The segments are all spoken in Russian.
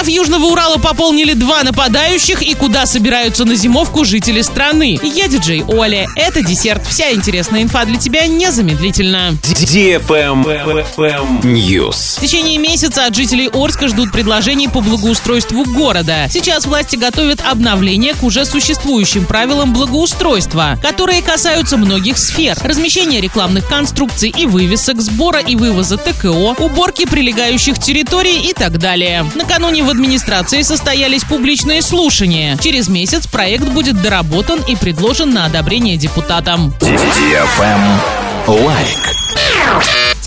Состав Южного Урала пополнили два нападающих и куда собираются на зимовку жители страны. Я диджей Оля. Это десерт. Вся интересная инфа для тебя незамедлительно. News. В течение месяца от жителей Орска ждут предложений по благоустройству города. Сейчас власти готовят обновление к уже существующим правилам благоустройства, которые касаются многих сфер. Размещения рекламных конструкций и вывесок, сбора и вывоза ТКО, уборки прилегающих территорий и так далее. Накануне в администрации состоялись публичные слушания. Через месяц проект будет доработан и предложен на одобрение депутатам. Лайк.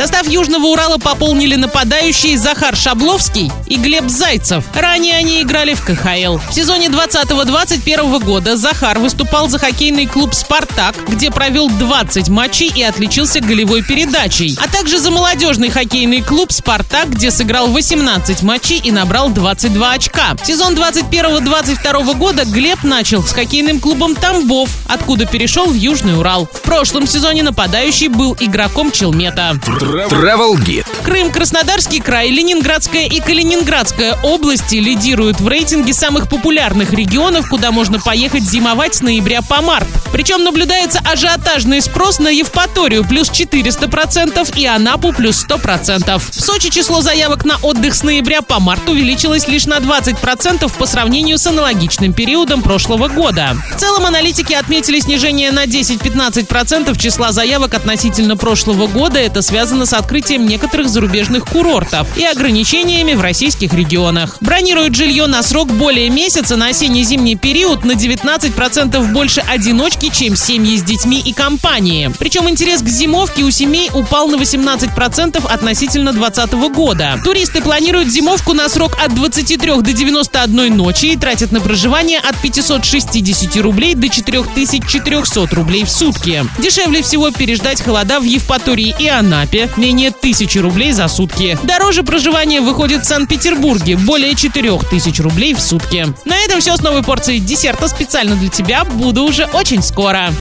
Состав Южного Урала пополнили нападающие Захар Шабловский и Глеб Зайцев. Ранее они играли в КХЛ. В сезоне 2020-2021 года Захар выступал за хоккейный клуб «Спартак», где провел 20 матчей и отличился голевой передачей, а также за молодежный хоккейный клуб «Спартак», где сыграл 18 матчей и набрал 22 очка. Сезон 21-22 года Глеб начал с хоккейным клубом «Тамбов», откуда перешел в Южный Урал. В прошлом сезоне нападающий был игроком Челмета. Travel Guide. Крым, Краснодарский край, Ленинградская и Калининградская области лидируют в рейтинге самых популярных регионов, куда можно поехать зимовать с ноября по март. Причем наблюдается ажиотажный спрос на Евпаторию плюс 400% и Анапу плюс 100%. В Сочи число заявок на отдых с ноября по март увеличилось лишь на 20% по сравнению с аналогичным периодом прошлого года. В целом аналитики отметили снижение на 10-15% числа заявок относительно прошлого года. Это связано с открытием некоторых зарубежных курортов и ограничениями в российских регионах. Бронируют жилье на срок более месяца на осенне-зимний период на 19% больше одиночки, чем семьи с детьми и компании. Причем интерес к зимовке у семей упал на 18% относительно 2020 года. Туристы планируют зимовку на срок от 23 до 91 ночи и тратят на проживание от 560 рублей до 4400 рублей в сутки. Дешевле всего переждать холода в Евпатории и Анапе, менее 1000 рублей за сутки. Дороже проживание выходит в Санкт-Петербурге, более 4000 рублей в сутки. На этом все с новой порцией десерта специально для тебя. Буду уже очень скоро.